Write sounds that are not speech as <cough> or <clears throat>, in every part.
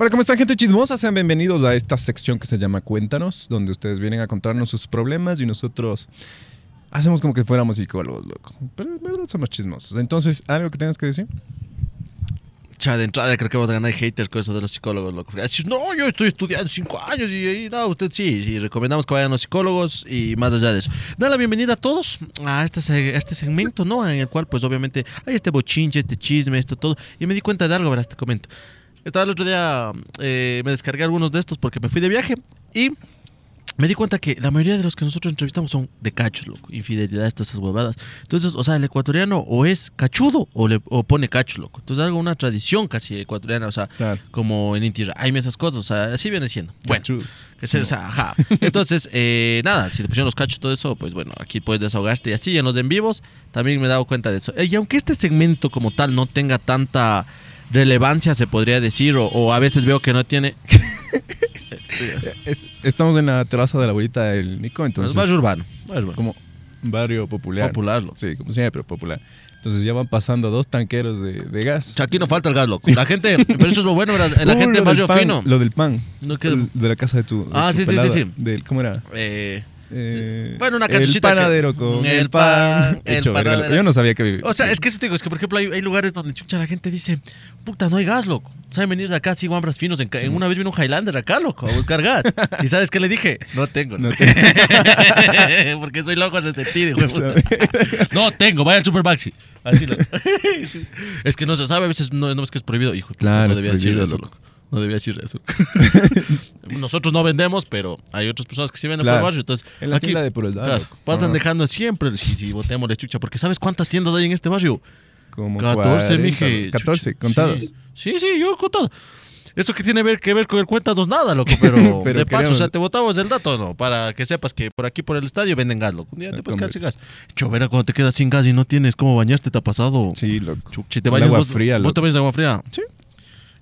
Hola, ¿cómo están gente chismosa? Sean bienvenidos a esta sección que se llama Cuéntanos, donde ustedes vienen a contarnos sus problemas y nosotros hacemos como que fuéramos psicólogos, loco. Pero en verdad somos chismosos. Entonces, ¿algo que tengas que decir? Cha, de entrada creo que vamos a ganar haters con eso de los psicólogos, loco. No, yo estoy estudiando cinco años y, no, usted sí, sí, recomendamos que vayan los psicólogos y más allá de eso. Da la bienvenida a todos a este, a este segmento, ¿no? En el cual, pues, obviamente, hay este bochinche, este chisme, esto, todo. Y me di cuenta de algo, verás, te comento. Estaba el otro día, eh, me descargué algunos de estos porque me fui de viaje y me di cuenta que la mayoría de los que nosotros entrevistamos son de cachos, loco. Infidelidad, todas esas huevadas. Entonces, o sea, el ecuatoriano o es cachudo o, le, o pone cacho, loco. Entonces, algo, una tradición casi ecuatoriana, o sea, Claro. como en Inti Raymi, esas cosas, o sea, así viene siendo. Bueno, o sea, ajá. <laughs> Entonces, eh, nada, si te pusieron los cachos, todo eso, pues bueno, aquí puedes desahogarte y así en los en vivos también me he dado cuenta de eso. Eh, Y aunque este segmento como tal no tenga tanta relevancia, se podría decir, o, o a veces veo que no tiene. <laughs> Es- estamos en la terraza de la abuelita del Nico, Es entonces más urbano. más urbano. como barrio popular. Popular, loco. Sí, como siempre, popular. Entonces ya van pasando dos tanqueros de, de gas. O sea, aquí no falta el gas, loco. La gente, pero eso es lo bueno, ¿verdad? la <laughs> Uh, gente barrio pan, fino. Lo del pan. No, que- El- de la casa de tu. de Ah, tu sí, sí, sí, sí. Del, ¿Cómo era? eh, Eh, Bueno, una El cancioncita que- panadero con El el, pan, el Hecho, panadero. Yo no sabía que vivía. o sea, es que eso te digo, es que por ejemplo hay, hay lugares donde chucha la gente dice, puta, no hay gas, loco. Saben venir de acá así guambras finos. En, una vez vino un Highlander acá, loco, a buscar gas. ¿Y sabes qué le dije? No tengo. No tengo. <laughs> Porque soy loco en ese sentido, güey. <laughs> No tengo, vaya al Super Maxi. Así lo- <laughs> Es que no se sabe, a veces no, no es que es prohibido. Hijo, Claro, no debía decir prohibido, eso, loco. loco. No debía decir eso. <laughs> Nosotros no vendemos, pero hay otras personas que sí venden por Claro. el barrio. Entonces, En la aquí, tienda de Puroldán, claro, loco. pasan dejando siempre. Sí, sí, botemos de chucha. Porque ¿sabes cuántas tiendas hay en este barrio? Como 14, 40, mije. 14, Chucha. contados. Sí, sí, sí, yo he contado. Eso que tiene ver- que ver con el cuéntanos nada, loco, pero, <laughs> Pero de paso, queremos- o sea, te botamos el dato, ¿no? Para que sepas que por aquí, por el estadio, venden gas, loco. Un día te puedes quedar sin gas. Chovera, cuando te quedas sin gas y no tienes cómo bañarte, ¿te ha pasado? Sí, loco. Chuch, si te El bañas agua vos, fría, vos loco. te bañas de agua fría. Sí.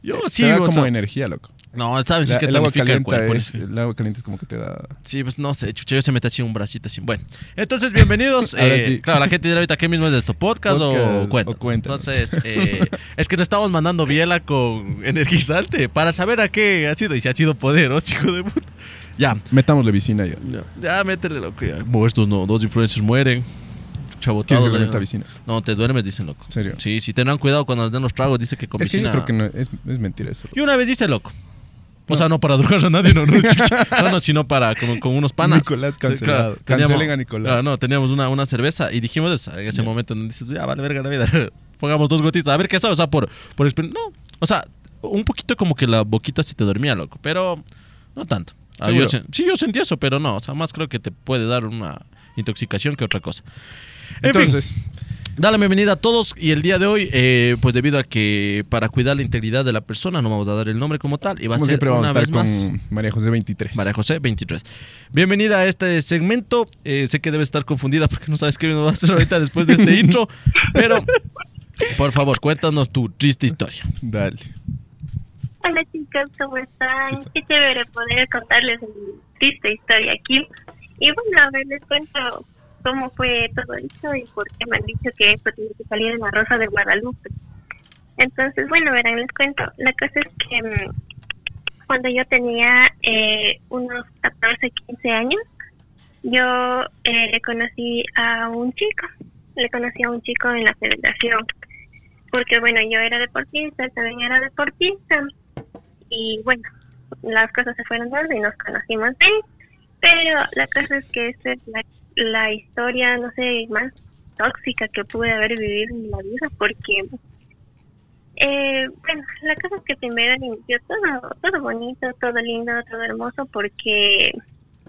Yo Te sí, da o como sea, energía, loco. No, sabes, La- es que el agua el caliente cuerpo. es, es- el agua caliente es como que te da Sí, pues no sé, chucha, yo se mete así un bracito así. Bueno, entonces bienvenidos. <laughs> Eh, sí. Claro, la gente dirá ahorita qué mismo es esto, podcast, o Podcast cuenta. o cuéntanos. Entonces, eh, es que nos estamos mandando biela con energizante para saber a qué ha sido y si ha sido poderoso, hijo de puta. Ya, Metámosle vicina ya. ya, ya métele loco. Ya. Como estos no, dos influencers mueren. ¿Quieres Chabotados. que le ya. meta vicina? No, te duermes, dicen loco. ¿En serio? Sí, si tengan cuidado cuando les den los tragos, dice que con Es que yo creo que no, es, es mentira eso. Y una vez dice loco. O sea, no para drogar a nadie, no, no, <laughs> no, no, sino para con, con unos panas. Nicolás cancelado. Cancelen a Nicolás. Claro, no, teníamos una, una cerveza y dijimos esa, en ese momento dices, ya vale verga la vida, <laughs> pongamos dos gotitas, a ver qué sabe, o sea, por, por No, o sea, un poquito como que la boquita se te dormía, loco, pero no tanto. Ah, sí, yo sentí eso, pero no, o sea, más creo que te puede dar una intoxicación que otra cosa. En Entonces, Da la bienvenida a todos y el día de hoy, eh, pues debido a que para cuidar la integridad de la persona no vamos a dar el nombre como tal y va a como ser siempre vamos una a estar vez con más María José 23. María José 23. Bienvenida a este segmento. Eh, sé que debe estar confundida porque no sabes qué nos va a hacer ahorita después de este <laughs> intro, pero por favor cuéntanos tu triste historia. Dale. Hola chicos, ¿cómo están? Sí está. Qué chévere poder contarles mi triste historia aquí. Y bueno, a ver, les cuento cómo fue todo esto y por qué me han dicho que esto tiene que salir en la Rosa de Guadalupe. Entonces, bueno, verán, les cuento. La cosa es que mm, cuando yo tenía eh, unos 14, 15 años, yo eh, le conocí a un chico. Le conocí a un chico en la federación. Porque bueno, yo era deportista, él también era deportista. Y bueno, las cosas se fueron dando y nos conocimos bien. Pero la cosa es que esta es la, la historia, no sé, más tóxica que pude haber vivido en la vida. Porque eh, bueno, la cosa es que primero inició todo, todo bonito, todo lindo, todo hermoso, porque,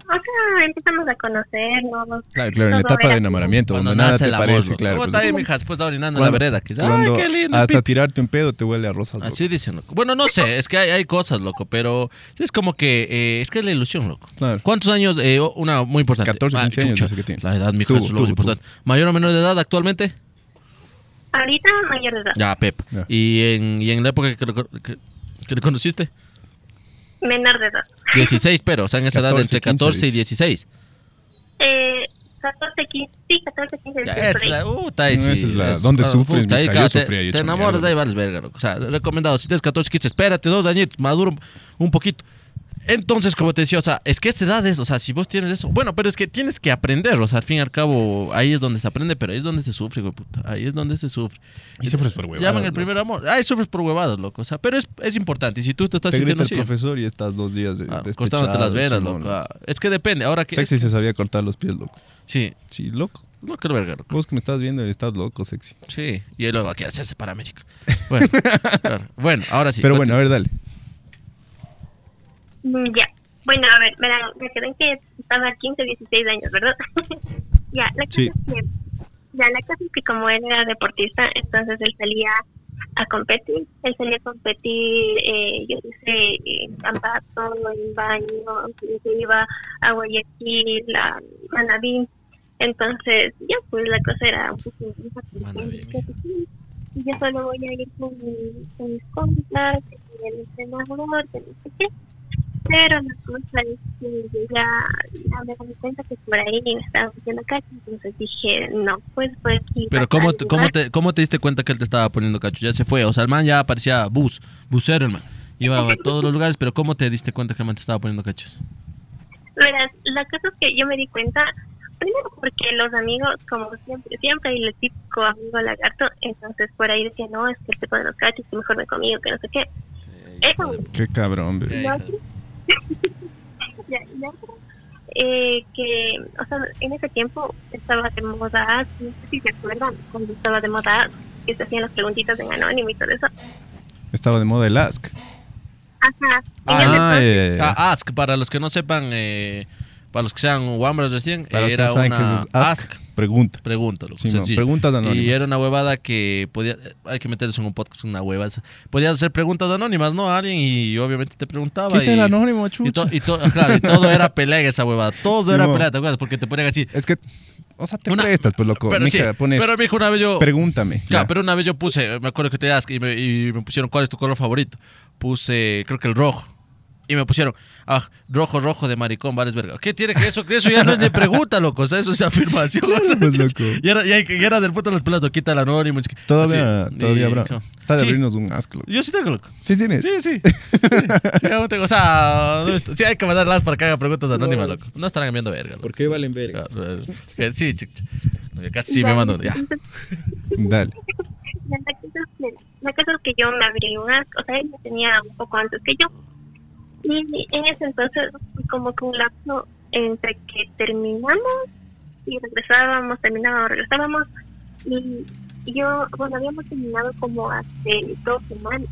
o sea, empezamos a conocernos. Claro, claro, en la etapa de enamoramiento, Cuando donde nada nace te el amor, parece, claro. ¿Cómo pues, está ahí, mija? Después de orinando en la cuando- vereda. Que, cuando ay, qué lindo. hasta pic". tirarte un pedo te huele a rosas. loco. Así dicen, loco. Bueno, no sé, es que hay, hay cosas, loco, pero es como que, eh, es que es la ilusión, loco. Claro. ¿Cuántos años? Eh, una muy importante. 14, 15 años, chucha, dice que tiene. La edad, mija, eso es lo importante. ¿Mayor o menor de edad actualmente? Ahorita mayor de edad, Ya, Pep. Ya. ¿Y, en, ¿Y en la época que, lo- que, que le conociste? Menor de edad. 16, pero, o sea, en esa edad 14, entre 15, 14 y dice. 16. Eh, 14, 15, sí, 14, 15, Ya, 16 esa es la, ahí No, sí, esa es la- es- ¿dónde ah, sufres, puta, ahí, Yo te- sufría, yo Te enamoras, ahí vales verga, loco. O sea, recomendado, si tienes 14, 15, espérate dos añitos, maduro un poquito. Entonces, como te decía, o sea, es que esa edad es, o sea, si vos tienes eso, bueno, pero es que tienes que aprender, o sea, al fin y al cabo, ahí es donde se aprende, pero ahí es donde se sufre, güey, puta, ahí es donde se sufre. Y sufres por huevadas, Llaman el loco. primer amor, ahí sufres por huevadas, loco, o sea, pero es, es importante, y si tú te estás Te sintiendo el así, profesor y estás dos días de, ah, cortándote las venas, loco, ah, es que depende, ahora que... Sexy se sabía cortar los pies, loco. Sí, Sí, loco. lo que verga, loco. Vos que me estás viendo estás loco, sexy. Sí, y él luego quiere hacerse paramédico. Bueno, <laughs> claro. bueno, ahora sí. Pero bueno, a ver, dale. Mm, Ya. Bueno, a ver, verán, me quedé en que estaba 15, 16 años, ¿verdad? <laughs> ya, la cosa Sí. es que, ya, la cosa es que como él era deportista, entonces él salía a competir, él salía a competir, eh, yo sé, en Cambato, en Baño, se iba a Guayaquil, a Manaví, entonces ya pues la cosa era un poco yo solo voy a ir con, con mis compras, con el entrenador, que no sé qué. Pero la cosa es que yo ya, ya me di cuenta que por ahí me estaban haciendo cacho, entonces dije, no, pues aquí. Pero ¿cómo, te- cómo, te, ¿cómo te diste cuenta que él te estaba poniendo cacho? Ya se fue. O sea, el man ya parecía bus, busero, el man. Iba a <laughs> todos los lugares, pero ¿cómo te diste cuenta que el man te estaba poniendo cachos? Verás, la cosa es que yo me di cuenta, primero porque los amigos, como siempre, siempre hay el típico amigo lagarto, entonces por ahí decían, no, es que él te pone los cachos, que mejor me conmigo, que no sé qué. Eso, Qué cabrón, Ya, <laughs> eh, que, o sea, en ese tiempo estaba de moda, no sé si se acuerdan, cuando estaba de moda, que se hacían las preguntitas en anónimo y todo eso. Estaba de moda el Ask. Ajá. Ah, ya. Ah, Ask, para los que no sepan, eh, para los que sean Wambras recién, Para era una es Ask, pregunta. Pregunta, Sí, no, preguntas anónimas. Y era una huevada que podía. Hay que meterse en un podcast, una huevada. Podías hacer preguntas anónimas, ¿no? A alguien y obviamente te preguntaba. Y, el anónimo, y, chucha. to- y to- claro, y todo era pelea esa huevada. Todo Sí, era pelea, ¿te acuerdas? Porque te ponían así. Es que, o sea, te Una- prestas, pues, loco. Pero sí, pones, pero mijo, una vez yo. pregúntame. Claro, ya. pero una vez yo puse, me acuerdo que te das y me, y me pusieron cuál es tu color favorito. Puse, creo que el rojo. Y me pusieron, ah, rojo, rojo de maricón, vales verga. ¿Qué tiene que eso? Que eso ya no es de pregunta, loco. O sea, eso es afirmación. <laughs> o sea, pues, loco. y, era, y, y era del puto de los pelas, quita el anónimo. así, Todavía, todavía y- habrá. Está de sí, abrirnos un Ask, loco. Yo sí tengo, loco. ¿Sí tienes? Sí, sí. <laughs> sí, aún tengo. O sea, no sí hay que mandarlas para que hagan preguntas anónimas, loco. No estarán viendo verga, loco. qué valen verga? Claro, eh, Sí, chico. Casi sí me mando. Ya. <laughs> Dale. La cosa es que- yo me abrí un asco, o sea, él me tenía un poco antes que yo. Y en ese entonces, fue como que un lapso entre que terminamos y regresábamos, terminábamos, regresábamos. Y yo, bueno, habíamos terminado como hace dos semanas.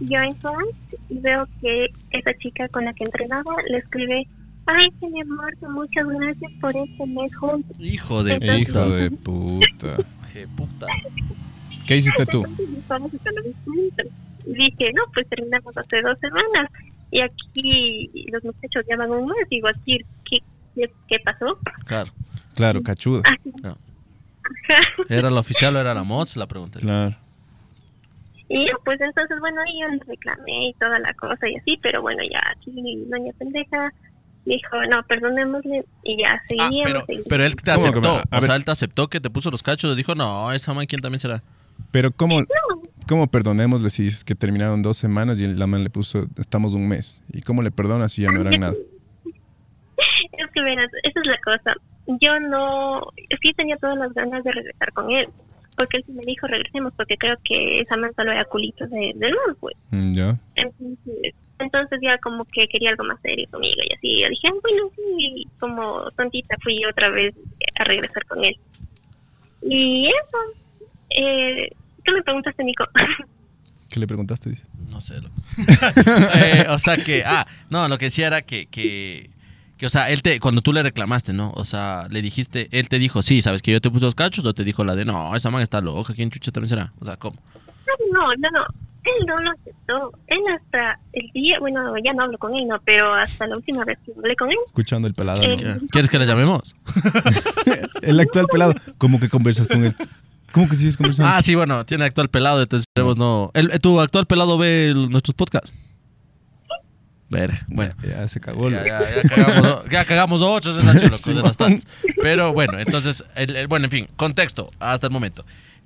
Yo entro antes y veo que esa chica con la que entrenaba le escribe: Ay, que mi amor, que muchas gracias por este mes juntos. Hijo de Entonces- Hijo de puta. Qué puta. ¿Qué hiciste tú? Entonces, dije, no, pues terminamos hace dos semanas. Y aquí los muchachos llevan un mes. Digo, aquí, ¿qué, qué, qué pasó? Claro. Claro, cachudo. No. ajá. ¿Era la oficial o era la mods? La pregunta. Claro. Y yo, pues entonces, bueno, ahí yo le reclamé y toda la cosa y así, pero bueno, ya aquí doña pendeja dijo, no, perdonémosle y ya Ah, seguíamos. pero, pero él te ¿Cómo que aceptó. O ver. sea, él te aceptó que te puso los cachos. Dijo, no, esa man, ¿quién también será? Pero ¿cómo, cómo perdonémosle si es que terminaron dos semanas y la man le puso, estamos un mes? ¿Y cómo le perdonas si ya no eran nada? <laughs> Es que verás, esa es la cosa. Yo no, sí tenía todas las ganas de regresar con él, porque él sí me dijo regresemos, porque creo que esa man solo era culito de, del mundo, pues. Mm, ¿Ya? Entonces, entonces ya como que quería algo más serio conmigo y así. Yo dije, "Ah, bueno, sí, como tontita fui otra vez a regresar con él. Y eso, eh, ¿qué me preguntaste, Nico? <laughs> ¿Qué le preguntaste? Dice. No sé. loco. <laughs> Eh, o sea que, ah, no, lo que decía era que, que, que, o sea, él te, cuando tú le reclamaste, ¿no? O sea, le dijiste, él te dijo, sí, ¿sabes que yo te puse los cachos? O te dijo la de, no, esa man está loca, ¿quién chucha también será? O sea, ¿cómo? No, no, no. Él no lo aceptó. Él hasta el día, bueno, ya no hablo con él, no, pero hasta la última vez que hablé con él, Escuchando el pelado. Eh, ¿no? ¿Qué- ¿Quieres que le llamemos? <laughs> El actual pelado. ¿Cómo que conversas con él? ¿Cómo que sigues conversando? Ah, sí, bueno, tiene actual pelado, entonces no. El, ¿Tu actual pelado ve el- nuestros podcasts? Verga, Bueno. Ya se cagó. Ya, loco. ya, ya cagamos, ya cagamos otra relación, loco, de bastantes. Pero bueno, entonces, el- bueno, en fin, contexto hasta el momento.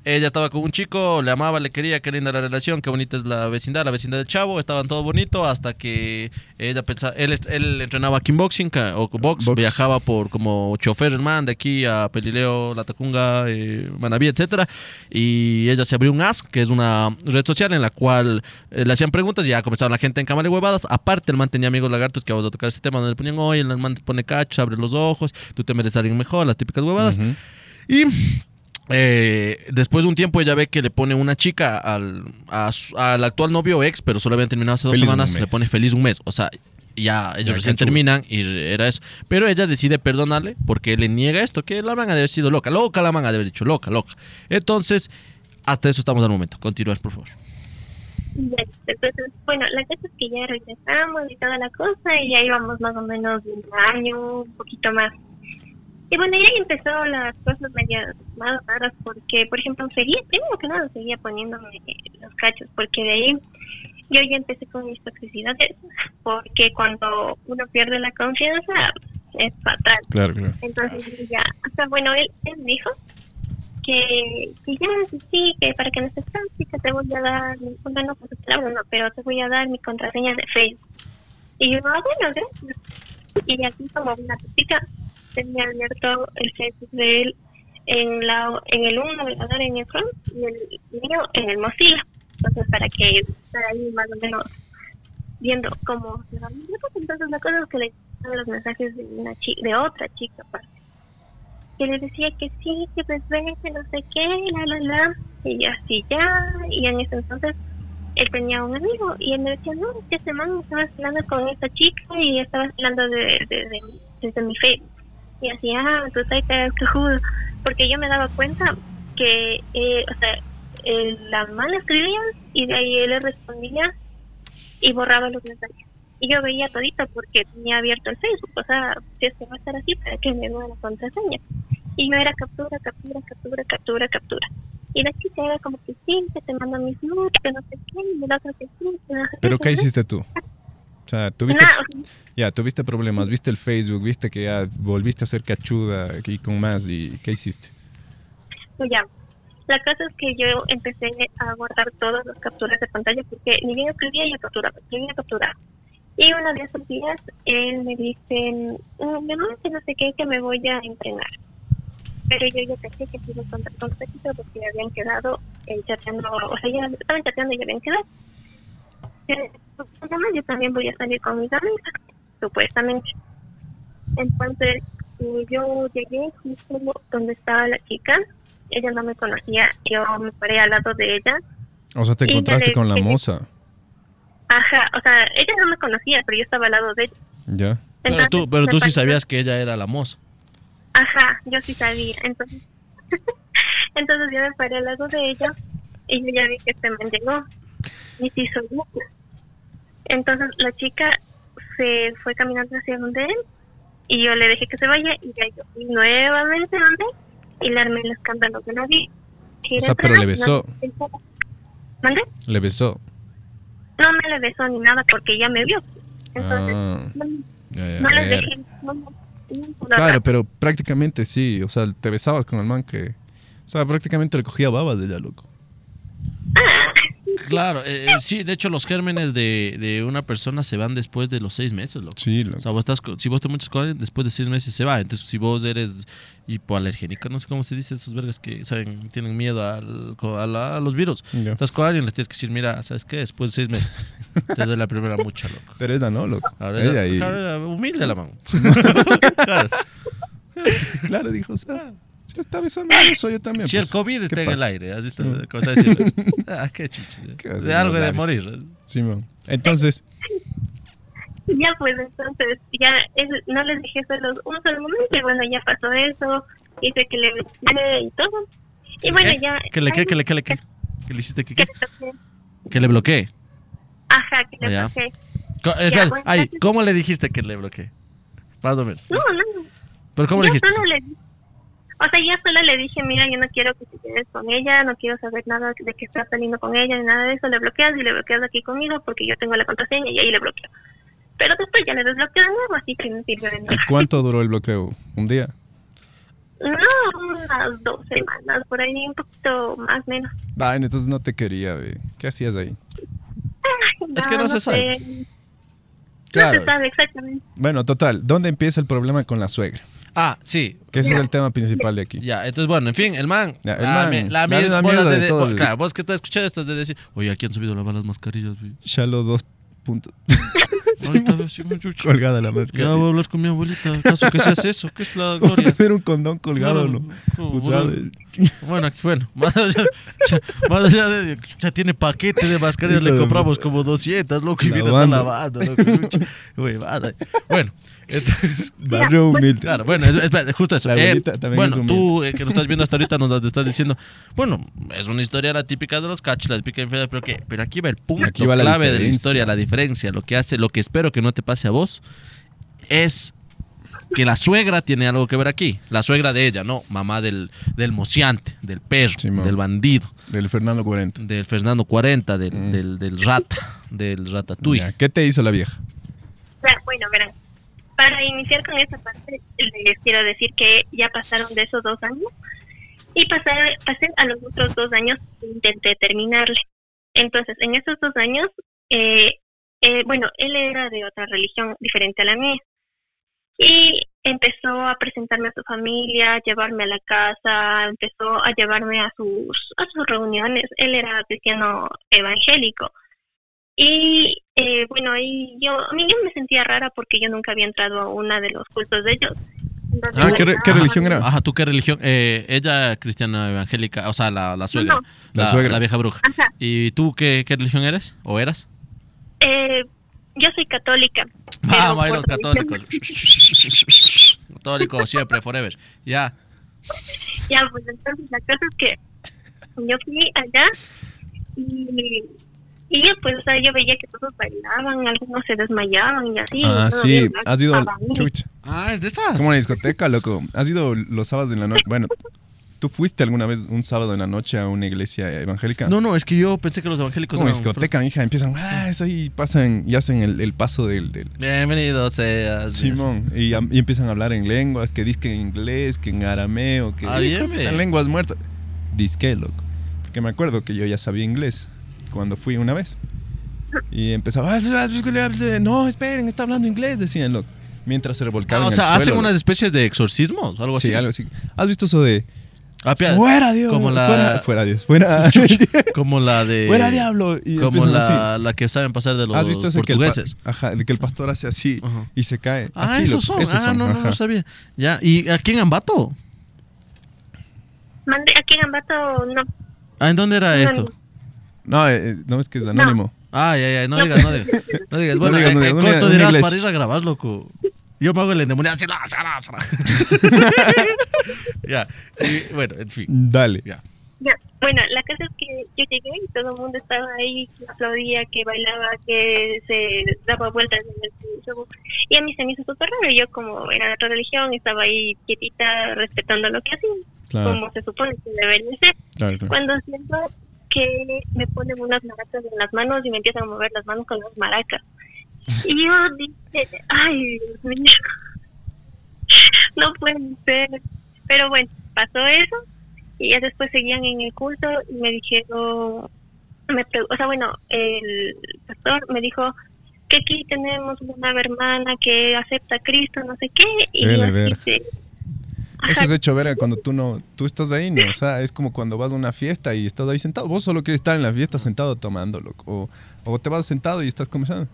Ella estaba con un chico, le amaba, le quería, qué linda la relación, qué bonita es la vecindad, la vecindad del chavo, estaban todo bonito hasta que ella pensaba, él, él entrenaba kickboxing o box, Box. viajaba por como chofer hermano de aquí a Pelileo, La Tacunga, eh, Manaví, etcétera, y ella se abrió un Ask, que es una red social en la cual eh, le hacían preguntas y ya comenzaron la gente en cámara y huevadas. Aparte, el man tenía amigos lagartos que vamos a tocar este tema donde le ponían, oye, el man te pone cachos, abre los ojos, tú te mereces a alguien mejor, las típicas huevadas. Y eh, después de un tiempo ella ve que le pone una chica al, a su- al actual novio o ex, pero solo habían terminado hace dos Feliz un semanas, mes. le pone feliz un mes. O sea, ya ellos Ya, recién cachudo. terminan y era eso. Pero ella decide perdonarle porque él le niega esto, que la ha de haber sido loca. Loca la ha de haber dicho, loca, loca. Entonces, hasta eso estamos al momento. Continúas, por favor. Ya, Entonces, bueno, la cosa es que ya regresamos y toda la cosa, y ya íbamos más o menos un año, un poquito más. Y bueno, ya empezó las cosas medias más raras, porque, por ejemplo, seguía, primero que nada, seguía poniéndome los cachos, porque de ahí yo ya empecé con mis toxicidades, porque cuando uno pierde la confianza es fatal. Claro, claro. Entonces ya, o sea, bueno, él, él dijo que, que ya, sí, que para que no estés tóxica te voy a dar, mi- bueno, no su palabra, no, pero te voy a dar mi contraseña de Facebook. Y yo, ah, bueno, gracias. Y así como una típica, tenía abierto el Facebook de él en la en el un navegador en el Chrome y el mío en el Mozilla. Entonces, para que estar ahí más o menos viendo cómo se van. Entonces, cosa es que le llegaban los mensajes de una chi- de otra chica aparte que le decía que sí, que pues vete, no sé qué, la, la, la, y así ya, y en ese entonces él tenía un amigo, y él me decía, no, es que este man estaba hablando con esta chica y estaba hablando de, de, de- desde mi Facebook, y así, ah, tú estás cojudo, porque yo me daba cuenta que, eh, o sea, eh, la man le escribía, y de ahí él le respondía, y borraba los mensajes. Y yo veía todito porque tenía abierto el Facebook, o sea, si es que va a estar así, para que me dé la contraseña. Y yo era captura, captura, captura, captura, captura. Y la chica era como que sí, que te mando mis nudes, que no sé qué, y el otro que sí, que no sé Pero qué. ¿qué hiciste tú? O sea, tuviste, Nada, o sea, ya, tuviste problemas, viste el Facebook, viste que ya volviste a ser cachuda y con más, ¿y qué hiciste? pues ya. La cosa es que yo empecé a guardar todas las capturas de pantalla porque ni bien escribía yo capturaba, escribía capturaba. Y uno de esos días él me dice, "Mm, mi mamá que no sé qué, que me voy a entrenar. Pero yo ya pensé que se iba a encontrar con Pepito porque habían quedado eh, chateando, o sea, ya estaban chateando y habían quedado. Yo también voy a salir con mis amigas, supuestamente. Entonces, eh, yo llegué justo donde estaba la chica, ella no me conocía, yo me paré al lado de ella. O sea, te encontraste le con la moza, Ajá, o sea, ella no me conocía, pero yo estaba al lado de ella. ¿ya? Pero Entonces, tú, pero tú sí sabías que ella era la moza. Ajá, yo sí sabía. Entonces, <laughs> entonces yo me paré al lado de ella y yo ya vi que se me llegó y se hizo grupo. Entonces la chica se fue caminando hacia donde él y yo le dejé que se vaya y ya yo fui nuevamente donde y le armé el escándalo que no vi. O sea, pero le besó. ¿Mande? Le besó. No me le besó ni nada porque ya me vio. Entonces, Ah, no, no les dejé. No, no, no, Claro, pero prácticamente sí, o sea, te besabas con el man que... O sea, prácticamente le cogía babas de ella, loco. Claro, eh, eh, sí, de hecho los gérmenes de, de una persona se van después de los seis meses, loco. Sí, O loco. sea, vos estás, si vos te muchas alguien, después de seis meses se va. Entonces, si vos eres hipoalergénico, no sé cómo se dice esos vergas que saben, tienen miedo al, a, la- a los virus. Ya. Estás con alguien, les tienes que decir, mira, ¿sabes qué? Después de seis meses <laughs> te doy la primera mucha, loco. Pero ella no, loco. Ahora ella ella, y... claro, humilde la mano. Claro. <laughs> Claro, dijo, o sea, si está besando eso, yo también. Si el pues, COVID ¿qué está en el pasa? aire, ¿has visto? Sí. Cosa de decir, <laughs> ah, qué chucha. ¿Qué vas a De hacer algo de morir. Sí, man. Entonces, Ya pues entonces, ya es- no les dije solo un solo momento y bueno, ya pasó eso, hice que le bloqueé y todo. Y bueno, ¿Qué? ya... ¿Qué le qué? ¿Qué le qué? le qué? ¿Qué le hiciste? ¿Qué que qué? le. Que le bloqueé. Ajá, que le Ah, ya. bloqueé. Espera, bueno, ay, ¿cómo le dijiste que le bloqueé? Más o menos. No, no, ¿Pero cómo le yo dijiste? solo le o sea, ya solo le dije, mira, yo no quiero que te quedes con ella, no quiero saber nada de que estás saliendo con ella, ni nada de eso, le bloqueas y le bloqueas aquí conmigo porque yo tengo la contraseña y ahí le bloqueo. Pero después ya le desbloqueé de nuevo, así que no sirve de ¿Y nada. cuánto duró el bloqueo? ¿Un día? No, unas dos semanas, por ahí un poquito más menos. Ay, entonces no te quería. ¿Qué hacías ahí? Es que no se sabe. sé. Claro. No se sabe exactamente. Bueno, total, ¿dónde empieza el problema con la suegra? Ah, sí. Que ese es el tema principal de aquí. Ya, entonces bueno, en fin, el man. Ya, el la man, mi- la, la- vos mierda de todo vos- Claro, vos que estás escuchando esto es de decir, oye, aquí han subido las malas mascarillas, güey. Chalo dos puntos. <laughs> Ahorita veo, sí. Colgada la Ya voy a hablar con mi abuelita. ¿Acaso que se hace eso? ¿Qué es la ¿Cómo gloria? <laughs> tener un condón colgado no? claro, Usado. bueno. Bueno, aquí, bueno, <laughs> más allá, ya, más allá de. Ya tiene paquete de mascarillas, le compramos como 200, loco, y viene Lavando. lavando, loco. Bueno, entonces. <laughs> Barrio humilde. Claro, bueno, es- espera, justo eso. Eh, bueno, es tú eh, que nos estás viendo hasta ahorita nos estar diciendo, bueno, es una historia la típica de los cachos, la típica infidelidad, pero ¿qué? Pero aquí va el punto Aquí va la clave de la historia, la diferencia, lo que hace, lo que espero que no te pase a vos, es que la suegra tiene algo que ver aquí. La suegra de ella, no, mamá del, del mociante, del perro, del bandido, Del Fernando 40. del Fernando 40, del, Mm. del, del rata, del ratatouille. ¿Qué te hizo la vieja? Bueno, verán. Para iniciar con esta parte, les quiero decir que ya pasaron de esos dos años y pasar, pasé a los otros dos años e intenté terminarle. Entonces, en esos dos años, eh, eh, bueno, él era de otra religión diferente a la mía y empezó a presentarme a su familia, a llevarme a la casa, empezó a llevarme a sus, a sus reuniones. Él era cristiano evangélico. Y eh, bueno, ahí yo, a mí yo me sentía rara porque yo nunca había entrado a una de los cultos de ellos. Entonces, Ah, ¿qué re- qué religión era? Ajá, ¿tú qué religión? Eh, ella cristiana evangélica, o sea, la, la suegra, No. La la, suegra. la vieja bruja. Ajá. ¿Y tú qué, qué religión eres? ¿O eras? Eh, yo soy católica. Vamos, ahí por los católicos. <laughs> Católicos siempre, forever. Ya. Ya, pues entonces la cosa es que yo fui allá y, y yo pues, o sea, yo veía que todos bailaban, algunos se desmayaban y así. Ah, todo sí. bien, Has ido. Ah, es de esas. Como una discoteca, loco. ¿Has ido los sábados en la noche? Bueno, ¿tú fuiste alguna vez un sábado en la noche a una iglesia evangélica? No, no, es que yo pensé que los evangélicos Como discoteca, hija. Empiezan, ah, eso ahí pasan y hacen el, el paso del, del- Bienvenido seas. Simón. Y, y empiezan a hablar en lenguas, que disque en inglés, que en arameo, que Ah, bien, en lenguas muertas. Disque, loco. Porque me acuerdo que yo ya sabía inglés cuando fui una vez. Y empezaba, "Ah, no, esperen, está hablando inglés, decían, loco. Mientras se revolcaban Ah, o en el sea, hacen suelo, unas especies de exorcismos, algo así. Sí, algo así. ¿Has visto eso de Ah, fuera Dios? como la- fuera, fuera Dios, fuera, <laughs> Como la de. <laughs> fuera diablo. Y Como así. la, la que saben pasar de los ¿Has visto ese que el, portugueses. ajá, de que el pastor hace así y se cae? Ah, Así, esos son. ah, no, no, ajá. no sabía. Ya, ¿y aquí en Ambato? Mandé, aquí en Ambato no. Ah, ¿en dónde era No, esto? No, eh, eh, no es que es anónimo. Ah, ya, ya, no digas, no digas. No digas. <laughs> Bueno, digas, no ¿en digas, qué no costo digas, dirás para ir a grabar, loco? Yo me hago el endemoniado así. <laughs> Ya, y, bueno, en fin. Dale. Ya. Ya, bueno, la cosa es que yo llegué y todo el mundo estaba ahí, que aplaudía, que bailaba, que se daba vueltas en el piso. Y a mí se me hizo súper raro. Yo, como era de otra religión, estaba ahí quietita, respetando lo que hacían, Claro, como se supone que debería ser. claro, claro. Cuando siento que me ponen unas maracas en las manos y me empiezan a mover las manos con las maracas. Y yo dije, ay, Dios mío, <laughs> no puede ser. Pero bueno, pasó eso y ya después seguían en el culto y me dijeron, me o sea, bueno, el pastor me dijo que aquí tenemos una hermana que acepta a Cristo, no sé qué. Y ver. Eso es hecho ver cuando tú no, tú estás ahí, ¿no? O sea, es como cuando vas a una fiesta y estás ahí sentado. Vos solo quieres estar en la fiesta sentado tomando, loco. O, o te vas sentado y estás conversando.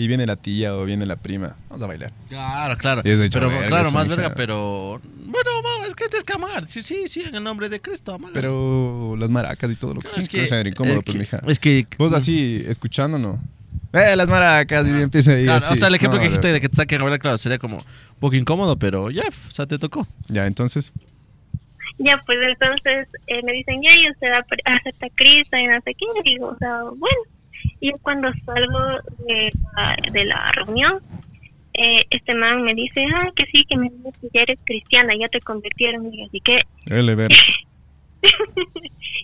Y viene la tía o viene la prima. Vamos a bailar. Claro, claro. Y es hecho pero verga claro, más hija. verga, pero bueno, vamos, es que te escamar. Sí, sí, sí, en el nombre de Cristo, maga. Pero las maracas y todo lo que Claro, sí, que ser incómodo, es pues, que- mija. Es que Vos así, escuchando, ¿no? ¡Eh, las maracas! Y empieza ahí Claro, así. o sea, el ejemplo No, que dijiste de que te saquen a bailar, claro, sería como un poco incómodo, pero ya, o sea, te tocó. Ya, entonces. Ya, pues entonces eh, me dicen, ya, y usted acepta a Cristo y no sé qué. Y digo, o sea, bueno. Y cuando salgo de la, de la reunión, eh, este man me dice, ah, que sí, que me que ya eres cristiana, ya te convirtieron. Y así que, <laughs>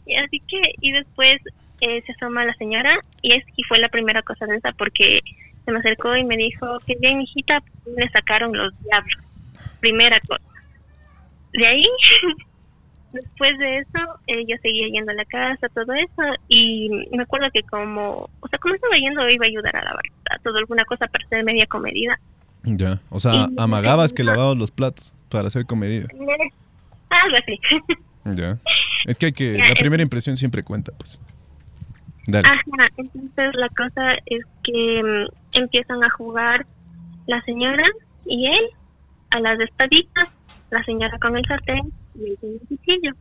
y así que, y después eh, se asoma la señora y es y fue la primera cosa densa porque se me acercó y me dijo que bien, hijita, le sacaron los diablos. Primera cosa. De ahí, <laughs> después de eso, eh, yo seguía yendo a la casa, todo eso, y me acuerdo que como, o sea, como estaba yendo, iba a ayudar a lavar todo alguna cosa para ser media comedida. Ya, o sea, Y- amagabas que lavabas los platos para hacer comedida. Algo así. Ya. Es que hay que, Ya, la primera impresión siempre cuenta, pues. Dale. Ajá, entonces la cosa es que mm, empiezan a jugar la señora y él a las espaditas, la señora con el sartén y él con el cuchillo.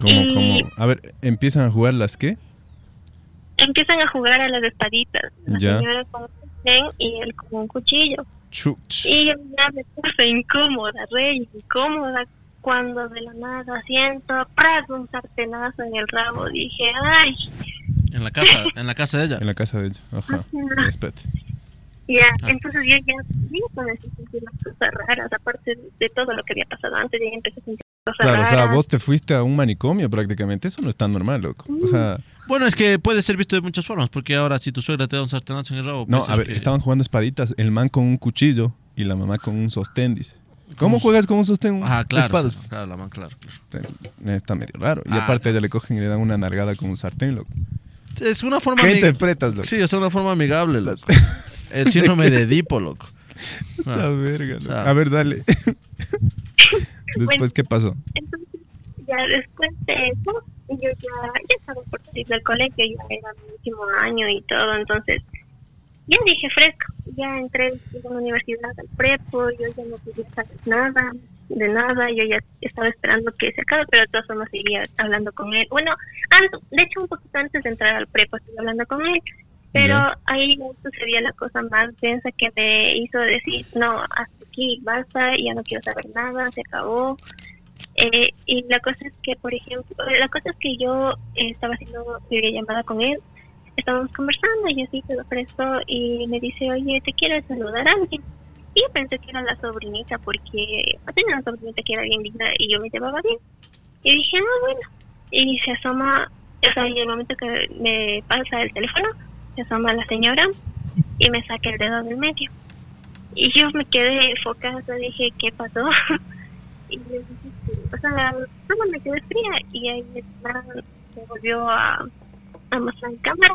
Como, y- como, a ver, empiezan a jugar las qué? Empiezan a jugar a las espaditas, la Ya. señora con el sartén y él con un cuchillo. Chuch. Y yo ya me puse incómoda, re incómoda, cuando de la nada siento ¡pras! un sartenazo en el rabo. Dije, ay, En la casa, en la casa de ella. En la casa de ella. Ajá. Ajá. Ya, Ah. entonces yo ya, yo comencé a sentir las cosas raras, aparte de todo lo que había pasado antes, ya empecé a sentir cosas Claro, o sea, raras. vos te fuiste a un manicomio prácticamente. Eso no es tan normal, loco. O sea, Bueno, es que puede ser visto de muchas formas, porque ahora si tu suegra te da un sartenazo en el rabo, no, a ver, que- estaban jugando espaditas. El man con un cuchillo y la mamá con un sostén, dice. ¿Cómo Con- juegas con un sostén? Ah, claro, Espadas. sí, claro, la man, claro, claro. Está medio raro. Y Ah, aparte a ella le cogen y le dan una nalgada con un sartén, loco. Es una forma ¿Qué interpretas, loco? Sí, es una forma amigable, loco. <laughs> El síndrome de Edipo, loco. <laughs> Esa Ah. verga, loco. Ah. A ver, dale. <laughs> Después, ¿qué pasó? Entonces, ya después de eso, yo ya, ya estaba por salir del colegio, ya era mi último año y todo, entonces ya dije fresco, ya entré en la universidad al prepo, yo ya no quería saber nada, de nada, yo ya estaba esperando que se acabe, pero de todas formas seguía hablando con él. Bueno, antes, de hecho un poquito antes de entrar al prepo estuve hablando con él, pero Ya. ahí sucedía la cosa más densa que me hizo decir, no, hasta aquí, basta, ya no quiero saber nada, se acabó. Eh, y la cosa es que, por ejemplo, la cosa es que yo eh, estaba haciendo videollamada con él, estábamos conversando y así se lo prestó y me dice, oye, ¿te quieres saludar a alguien? Y yo pensé que era la sobrinita porque tenía una sobrinita que era bien linda y yo me llevaba bien. Y dije, ah, bueno. Y se asoma, o sea, y el momento que me pasa el teléfono, se asoma la señora y me saca el dedo del medio. Y yo me quedé enfocada, dije, ¿qué pasó? <laughs> y dije, o sea, solo me quedé fría y ahí se volvió a, a mostrar en cámara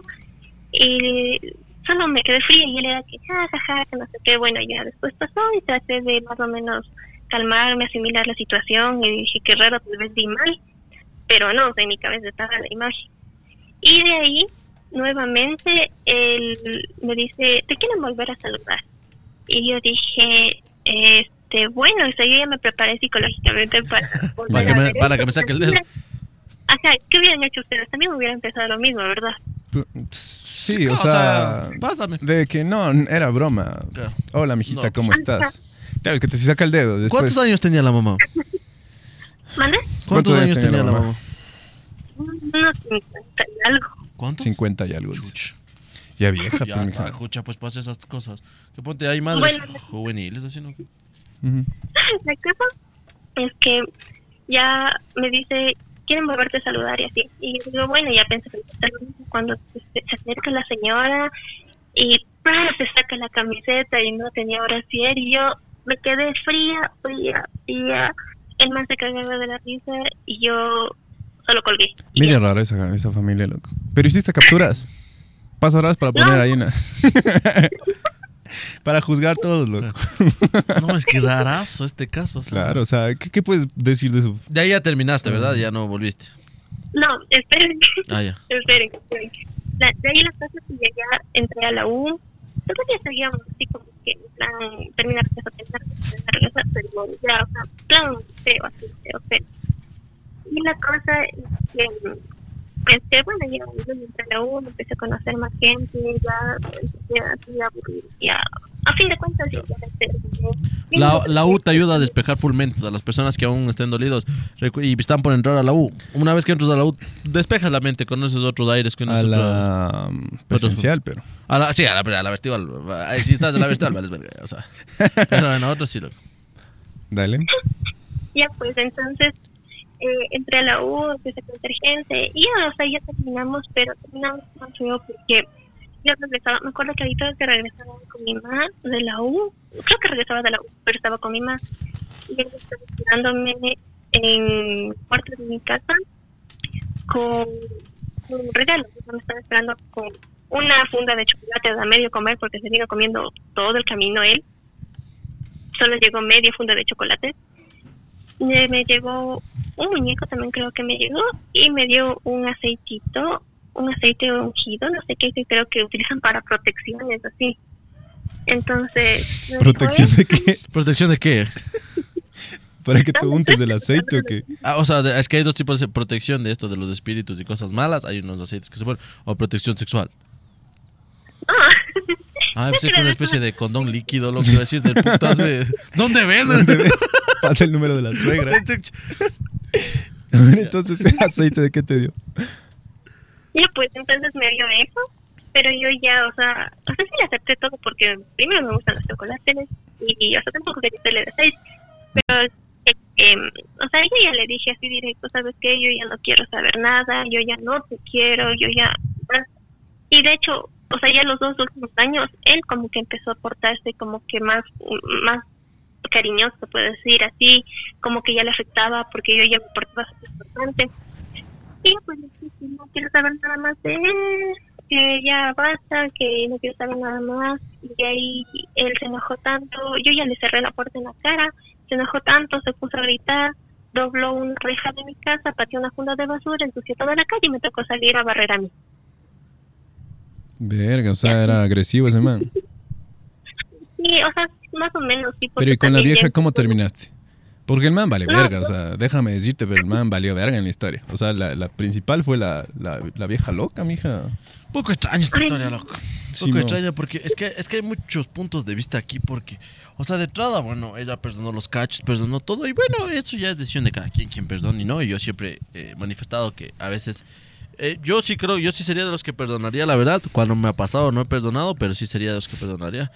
y solo me quedé fría y él era que ja, ja, ja, que no sé qué, bueno, ya después pasó y traté de más o menos calmarme, asimilar la situación y dije, qué raro, tal vez di mal, pero no, en mi cabeza estaba la imagen. Y de ahí, nuevamente, él me dice, ¿te quieren volver a saludar? Y yo dije, este, bueno, o sea, yo ya me preparé psicológicamente para <laughs> volver Para que a me- para que me saque el dedo. <laughs> Ajá, ¿qué hubieran hecho ustedes? También hubiera empezado lo mismo, ¿verdad? Sí, o sea, pásame. de que no, era broma. Claro. Hola, mijita, No, ¿cómo pues- estás? Claro, es que te saca el dedo. Después, ¿Cuántos años tenía la mamá? ¿Mande? ¿Cuántos años tenía la mamá? Unos 50 y algo. ¿Cuánto? 50 y algo. Chuch. <laughs> Ya vieja, Ya pues, está, escucha, pues pasa esas cosas. Que ponte, hay madres Bueno. juveniles así, ¿no? Ujú. <laughs> La cosa es que ya me dice, quieren volverte a saludar y así. Y yo digo, bueno, ya pensé cuando se, acerca la señora y ¡pras! se saca la camiseta y no tenía brasier y yo me quedé fría, fría, fría. El man se cagaba de la risa y yo solo colgué. Mira raro esa, esa familia, loco. Pero hiciste capturas. Pasarás para poner ahí una. <laughs> para juzgar todos, loco. No, es que rarazo este caso. o sea. Claro, o sea, ¿qué, qué puedes decir de eso? De ahí ya terminaste, ¿verdad? Ya no volviste. No, esperen. Ah, ya. Esperen, esperen. La, de ahí las cosas que ya, entré a la U. Todavía seguíamos así como que en plan terminar de terminar de regresar, pero ya, o sea, plan feo, así, feo, feo. Y la cosa es que, que bueno, ya a la U, empecé a conocer más gente, ya empecé a aburrir, ya. A fin de cuentas, ya, ya La, la U te ayuda a despejar full mentes a las personas que aún estén dolidos y están por entrar a la U. Una vez que entras a la U, despejas la mente, conoces otros aires, A conoces otro- la um, presencial, pero. A la, sí, a la, a la virtual. Ay, Si estás en la virtual, vales verga. O sea, <laughs> pero en otra sí. Lo, Dale. Ya, pues entonces eh, entré a la U, empecé a conocer gente y ya, o sea, ya terminamos, pero terminamos tan feo porque yo regresaba, me acuerdo que ahorita que regresaba con mi mamá de la U, creo que regresaba de la U, pero estaba con mi mamá. Y él estaba esperándome en cuarto de mi casa con un regalo. Me estaba esperando con una funda de chocolate a medio comer porque se vino comiendo todo el camino él. Solo llegó media funda de chocolate. Me, me llegó un muñeco también creo que me llegó y me dio un aceitito, un aceite ungido, no sé qué, que creo que utilizan para protecciones así. Entonces, ¿Protección de qué? <laughs> ¿Protección de qué? ¿Para que te untes el aceite o qué? Ah, o sea, de- es que hay dos tipos de protección de esto, de los espíritus y cosas malas. Hay unos aceites que se ponen, o protección sexual. Ah, pensé que una <laughs> especie de condón líquido, lo que iba a decir del putas, güey. <laughs> ¿Dónde venden? Pasa el número de la suegra. A ver, entonces, ¿ese <laughs> aceite de qué te dio? Ya, pues entonces me dio eso, pero yo ya, o sea, o sea, sí le acepté todo porque primero me gustan los chocolates y, o sea, tampoco quería hacerle de seis, pero, eh, em, o sea, yo ya le dije así directo, ¿sabes qué? Yo ya no quiero saber nada, yo ya no te quiero, yo ya... Y de hecho, o sea, ya los dos últimos años, él como que empezó a portarse como que más, más cariñoso, puedo decir así, como que ya le afectaba porque yo ya me portaba importante. Y pues no quiero saber nada más de él, que ya basta, que no quiero saber nada más. Y ahí él se enojó tanto, yo ya le cerré la puerta en la cara, se enojó tanto, se puso a gritar, dobló una reja de mi casa, pateó una funda de basura, ensució toda la calle y me tocó salir a barrer a mí. Verga, o sea, era agresivo ese man. Sí, o sea, más o menos, sí. porque Pero ¿y con la vieja cómo terminaste? Porque el man vale No, verga, o sea, déjame decirte, pero el man valió verga en la historia. O sea, la, la principal fue la, la, la vieja loca, mija. Poco extraña esta historia, loco. Sí, Poco no. extraña porque es que, es que hay muchos puntos de vista aquí porque, o sea, de entrada, bueno, ella perdonó los cachos, perdonó todo y bueno, eso ya es decisión de cada quien, quien perdona y no. Y yo siempre he manifestado que a veces, eh, yo sí creo, yo sí sería de los que perdonaría, la verdad. Cuando me ha pasado no he perdonado, pero sí sería de los que perdonaría.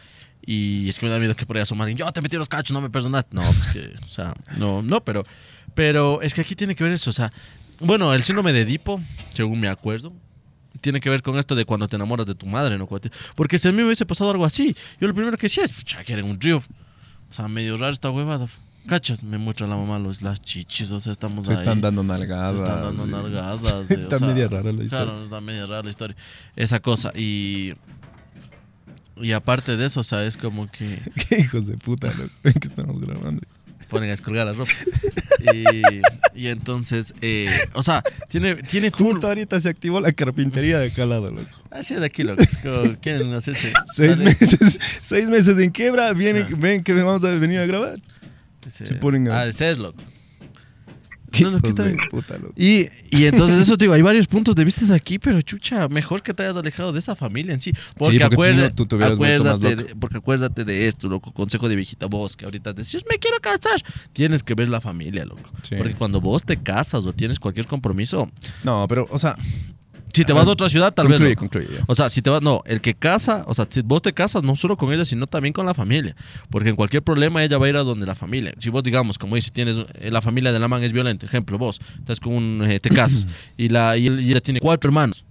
Y es que me da miedo que por ahí asomar alguien, yo te metí los cachos, no me perdonaste. No, pues que, o sea, no, no, pero, pero es que aquí tiene que ver eso, o sea, bueno, el síndrome de Edipo, según me acuerdo, tiene que ver con esto de cuando te enamoras de tu madre, ¿no? Porque si a mí me hubiese pasado algo así, yo lo primero que decía es, pucha, que era un río. O sea, medio raro esta huevada. ¿Cachas? Me muestra la mamá los, las chichis, o sea, estamos Se ahí. están dando nalgadas. Se están dando nalgadas. <laughs> eh, o Está sea, media rara la historia. Claro, está media rara la historia. Esa cosa. Y. Y aparte de eso, o sea, es como que <laughs> Qué hijos de puta, loco. <laughs> ¿En qué estamos grabando? ponen a descolgar la ropa. Y, y entonces, eh, o sea, tiene, tiene full. Justo ahorita se activó la carpintería de acá al lado, loco. Así de aquí, loco. es como quieren hacerse. Seis sale- meses, seis meses en quiebra, vienen, Ah. ven que vamos a venir a grabar. se, se ponen a- Ha de ser, loco. No, no. Y, y entonces eso te digo, hay varios puntos de vista de aquí, pero chucha, mejor que te hayas alejado de esa familia en sí. Porque, porque si acuerda- no, tú acuérdate, de, porque acuérdate de esto, loco, consejo de viejita vos, que ahorita decís, me quiero casar. Tienes que ver la familia, loco. Sí. Porque cuando vos te casas o tienes cualquier compromiso, No, pero, o sea, si te vas a otra ciudad, tal concluye, vez. no. concluye ya. O sea, si te vas, no, el que casa, o sea, si vos te casas no solo con ella, sino también con la familia. Porque en cualquier problema ella va a ir a donde la familia. Si vos, digamos, como dice, tienes, eh, la familia de la man es violenta, ejemplo, vos, estás con un, eh, te casas <clears throat> y, la, y, ella tiene cuatro hermanos,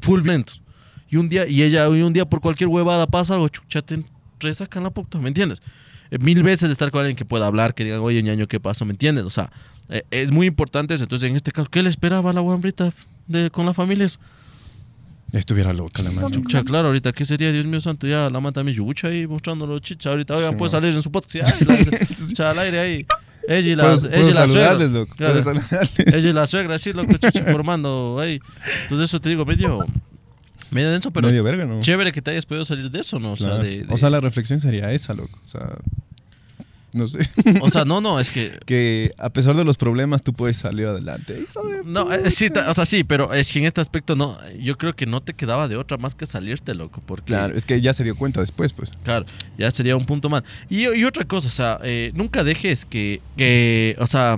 full violentos. Y un día, y ella, y un día por cualquier huevada pasa algo, chucha, te resacan la puta, ¿me entiendes? Eh, mil veces de estar con alguien que pueda hablar, que digan, oye, ñaño, ¿qué pasó? ¿Me entiendes? O sea, eh, es muy importante eso. Entonces, en este caso, ¿qué le esperaba a la guambrita de, con la familia? Estuviera loca la man. Chucha, claro, ahorita, ¿qué sería, Dios mío santo? Ya la mata mi yucha ahí mostrándolo chicha. Ahorita, oigan, Sí, puede salir en su podcast. <laughs> sí, ay, la- Chucha, al aire ahí. Ella y la, Puedes, ella puedes y la saludarles, suegra. loco. Claro. Saludarles. Ella y la suegra, así, loco, chucha, formando ahí. Entonces, eso te digo, medio, medio denso, pero Medio verga, ¿no? chévere que te hayas podido salir de eso, ¿no? O sea, Claro. de- de- O sea, la reflexión sería esa, loco. O sea, no sé. o sea, no, no, es que. <laughs> que a pesar de los problemas tú puedes salir adelante. Hijo de- No, eh, sí, ta- o sea, sí, pero es que en este aspecto no, yo creo que no te quedaba de otra más que salirte, loco, porque Claro, es que ya se dio cuenta después, pues. Claro, ya sería un punto más. Y, y otra cosa, o sea, eh, nunca dejes que, que, o sea,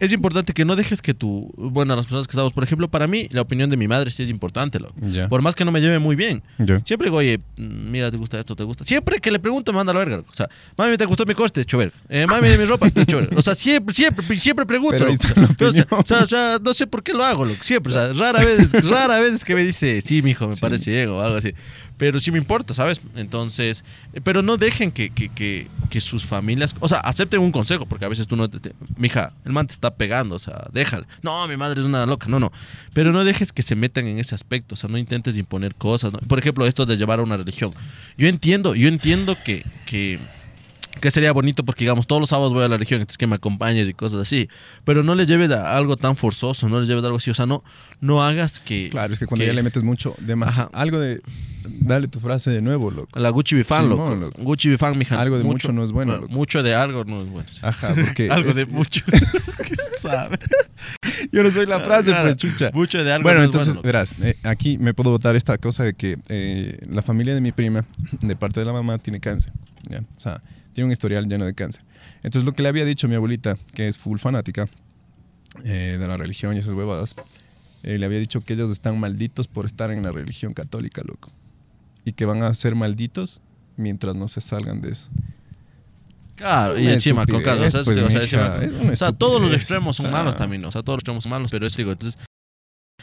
es importante que no dejes que tu, bueno, las personas que estamos, por ejemplo, para mí, la opinión de mi madre sí es importante, loco. Por más que no me lleve muy bien. Siempre digo, oye, mira, ¿te gusta esto? ¿Te gusta? Siempre que le pregunto, me manda la verga. loco. O sea, mami, ¿te gustó mi coste? Chover. Eh, mami, mi ropa, <laughs> chover. O sea, siempre, siempre, siempre pregunto. Pero Pero, sea, o sea, o sea, no sé por qué lo hago, loco. Siempre, o sea, rara vez, rara vez que me dice, sí, mijo, me parece bien o algo así. Pero sí me importa, ¿sabes? Entonces, eh, pero no dejen que, que, que, que sus familias, o sea, acepten un consejo, porque a veces tú no te, te- mija, el man te está pegando, o sea, déjale. No, mi madre es una loca, no, no. Pero no dejes que se metan en ese aspecto, o sea, no intentes imponer cosas. Por ejemplo, esto de llevar a una religión. Yo entiendo, yo entiendo que, que, que sería bonito porque, digamos, todos los sábados voy a la religión, entonces que me acompañes y cosas así. Pero no les lleves a algo tan forzoso, no les lleves a algo así, o sea, no, no hagas que... Claro, es que cuando que- ya le metes mucho, de más, Ajá. algo de, dale tu frase de nuevo, loco. La Gucci Bifan, Sí, loco. no, loco. Gucci Bifan, mija. Algo de mucho no es bueno, Bueno, loco. mucho de algo no es bueno. sí. Ajá, <laughs> porque algo es- de mucho. <laughs> ¿Qué sabe? Yo no soy la frase, Claro, pues, chucha. Mucho de algo Bueno, no es entonces, loco. verás, eh, aquí me puedo votar esta cosa de que eh, la familia de mi prima, de parte de la mamá, tiene cáncer. ¿ya? O sea, tiene un historial lleno de cáncer. Entonces, lo que le había dicho a mi abuelita, que es full fanática eh, de la religión y esas huevadas, eh, le había dicho que ellos están malditos por estar en la religión católica, loco. Y que van a ser malditos mientras no se salgan de eso. Claro, y encima con estupidez, casos. o sea, es pues, o sea, todos los extremos son o sea. malos también. O sea, todos los extremos son malos, pero eso digo. Entonces,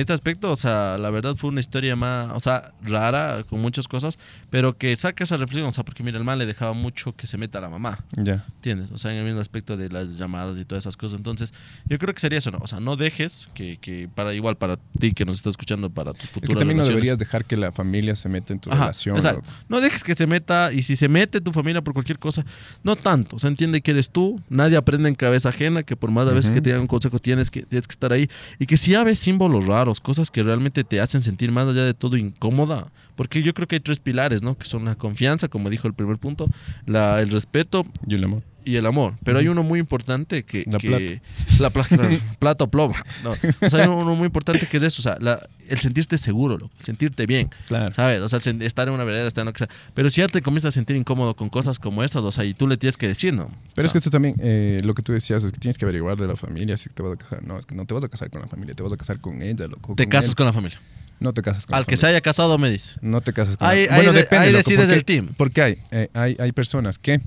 este aspecto, o sea, la verdad fue una historia más, o sea, rara, con muchas cosas, pero que saca esa reflexión, o sea, porque mira, el mal le dejaba mucho que se meta a la mamá. Ya. ¿Entiendes? O sea, en el mismo aspecto de las llamadas y todas esas cosas. Entonces, yo creo que sería eso, ¿no? O sea, no dejes que, que para igual para ti que nos está escuchando, para tus Es que también no deberías dejar que la familia se meta en tu Ajá, relación. exacto. loco. No dejes que se meta, y si se mete tu familia por cualquier cosa, no tanto. Se entiende que eres tú, nadie aprende en cabeza ajena, que por más a veces Ujú. que te digan un consejo tienes que, tienes que estar ahí. Y que si ya ves símbolos raros, cosas que realmente te hacen sentir más allá de todo incómoda. Porque yo creo que hay tres pilares, ¿no? Que son la confianza, como dijo el primer punto, la, el respeto Y el amor. Y el amor. Pero hay uno muy importante que... La que- <laughs> La plata. <laughs> plata o plomo. No. O sea, hay uno muy importante que es eso. O sea, la- el sentirte seguro, loco, el sentirte bien. Claro. ¿Sabes? O sea, estar en una vereda, estar en lo que sea. Pero si ya te comienzas a sentir incómodo con cosas como estas, o sea, y tú le tienes que decir, ¿no? Pero es que esto también, eh, lo que tú decías, es que tienes que averiguar de la familia si te vas a casar. No, es que no te vas a casar con la familia, te vas a casar con ella, loco. te casas él. con la familia. No te casas con Al la que se familia. haya casado me dice. No te casas con Ahí- la ahí de- ahí loco, decides porque- el team. Porque hay, eh, hay, hay personas que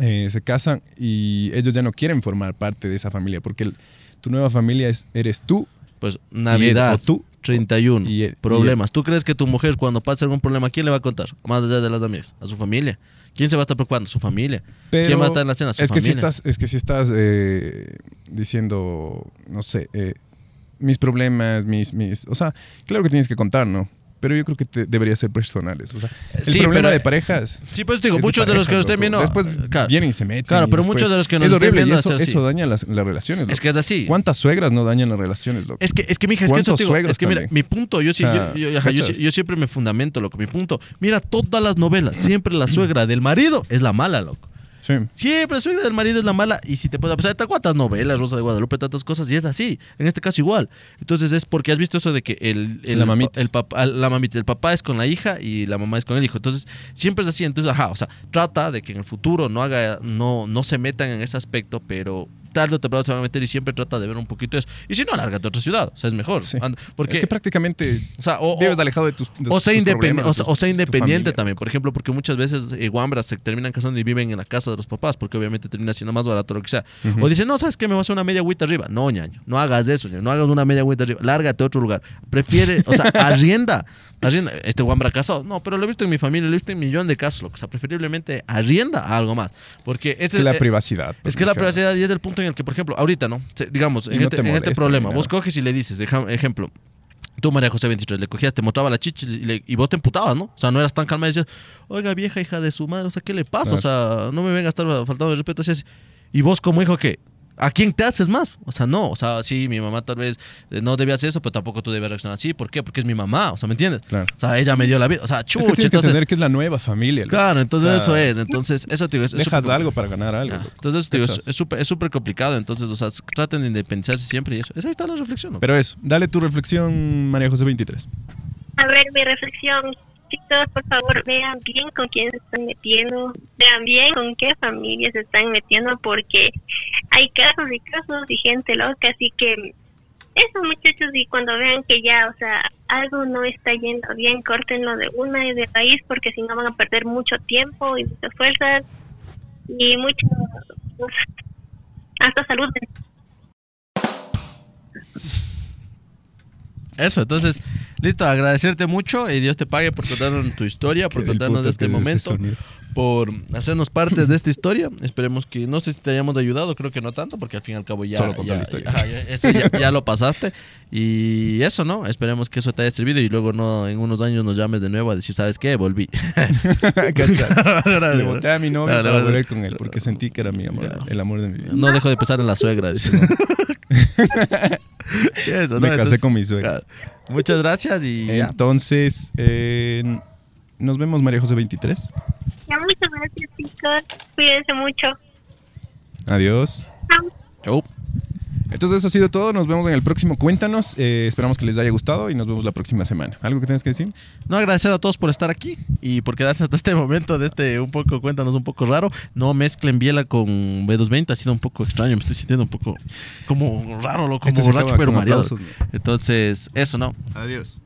eh, se casan y ellos ya no quieren formar parte de esa familia porque el- tu nueva familia es, eres tú Pues y Navidad, o tú 31, y y problemas. ¿Tú crees que tu mujer cuando pase algún problema, ¿a quién le va a contar? Más allá de las amigas, a su familia. ¿Quién se va a estar preocupando? Su familia. Pero ¿Quién va a estar en la cena? Su es que si familia. estás, es que si estás eh, diciendo, no sé, eh, mis problemas, mis, mis, o sea, claro que tienes que contar, ¿no? Pero yo creo que te, debería ser personales. O sea, el Sí, problema pero- de parejas. Sí, pues digo, es de muchos de los que nos estén viendo. Después claro, vienen y se meten. Claro, pero muchos de los que nos Es estén y viendo eso, hacer eso daña las, las relaciones. Es loco. que es así. ¿Cuántas suegras no dañan las relaciones, loco? Es que, es que, mija, es que eso ¿Cuántos te digo, es que mira, también? mi punto, yo, sí, O sea, yo, yo- ajá, yo siempre me fundamento, loco, mi punto. Mira, todas las novelas, siempre la suegra del marido es la mala, loco. Sí. Siempre la suegra del marido es la mala y si te puedes pensar, cuántas novelas, Rosa de Guadalupe, tantas cosas y es así. En este caso igual. Entonces es porque has visto eso de que el, el, La mamita. el papá, la mamita, el papá es con la hija y la mamá es con el hijo. Entonces siempre es así. Entonces, ajá, o sea, trata de que en el futuro no haga, no, no se metan en ese aspecto, pero tarde o temprano se van a meter y siempre trata de ver un poquito eso. Y si no, lárgate a otra ciudad. O sea, es mejor. Sí. Porque, es que prácticamente o sea, o, vives o- alejado de tus de o sea, tus independ- problemas, o sea, tu- o sea, tu independiente familia. también, por ejemplo, porque muchas veces eh, guambras se terminan casando y viven en la casa de los papás, porque obviamente termina siendo más barato lo que sea. O dicen, no, ¿sabes qué? Me voy a hacer una media agüita arriba. No, ñaño, no hagas eso, ñaño, no hagas una media agüita arriba. Lárgate a otro lugar. Prefiere, o sea, <laughs> arrienda. Arrienda. Este guambra casado. No, pero lo he visto en mi familia, lo he visto en un millón de casos, o sea, preferiblemente arrienda a algo más. Porque Es que la eh, privacidad. es que la privacidad y es el punto en el que, por ejemplo, ahorita, ¿no? Digamos, en, no este, te en este problema, vos coges y le dices, ejemplo, tú María José 23, le cogías, te mostraba la chicha y, le- y vos te emputabas, ¿no? O sea, no eras tan calmada y decías, oiga, vieja hija de su madre, o sea, ¿qué le pasa? O sea, no me venga a estar faltando de respeto así, así. Y vos como hijo, ¿qué? ¿A quién te haces más? O sea, no, o sea, sí, mi mamá tal vez eh, no debía hacer eso, pero tampoco tú debes reaccionar así. ¿Por qué? Porque es mi mamá, o sea, ¿me entiendes? Claro. O sea, ella me dio la vida, o sea, Es chucha, que tienes que entender que es la nueva familia. loco. Claro, entonces O sea, eso es, entonces, eso te digo, es- es Dejas súper- algo para ganar algo. Ah, entonces, te digo, es súper es súper complicado. Entonces, o sea, traten de independizarse siempre y eso. Esa está la reflexión. ¿no? Pero eso, dale tu reflexión, María José 23. A ver, mi reflexión chicos, por favor, vean bien con quién se están metiendo, vean bien con qué familias se están metiendo, porque hay casos y casos y gente loca, así que eso muchachos, y cuando vean que ya, o sea, algo no está yendo bien, córtenlo de una y de raíz, porque si no van a perder mucho tiempo y muchas fuerzas y mucho, hasta salud. Eso, entonces, listo, agradecerte mucho y Dios te pague por contarnos tu historia, por contarnos de este momento, por hacernos parte de esta <laughs> historia. Esperemos que, no sé si te hayamos ayudado, creo que no tanto, porque al fin y al cabo ya, Solo ya- la historia. ajá, ya- eso ya, ya lo <laughs> pasaste. Y eso, ¿no? Esperemos que eso te haya servido y luego no en unos años nos llames de nuevo a decir, ¿sabes qué? Volví. <laughs> Le boté a mi novio para dale. volver con él, porque sentí que era mi amor, el amor de mi vida. No dejo de pensar en la suegra. dice, ¿no? <laughs> Eso, ¿no? Me casé Entonces, con mi suegra. Muchas gracias y ya. Entonces, eh, nos vemos María José 23. Ya, muchas gracias chicos, cuídense mucho. Adiós. Chao. Chau. Entonces eso ha sido todo. Nos vemos en el próximo Cuéntanos. Eh, esperamos que les haya gustado y nos vemos la próxima semana. ¿Algo que tengas que decir? No agradecer a todos por estar aquí y por quedarse hasta este momento de este un poco, cuéntanos un poco raro. No mezclen Biela con B220, ha sido un poco extraño, me estoy sintiendo un poco como raro, loco, como Esto se borracho pero mareado. aplausos, ¿no? Entonces, eso, ¿no? Adiós.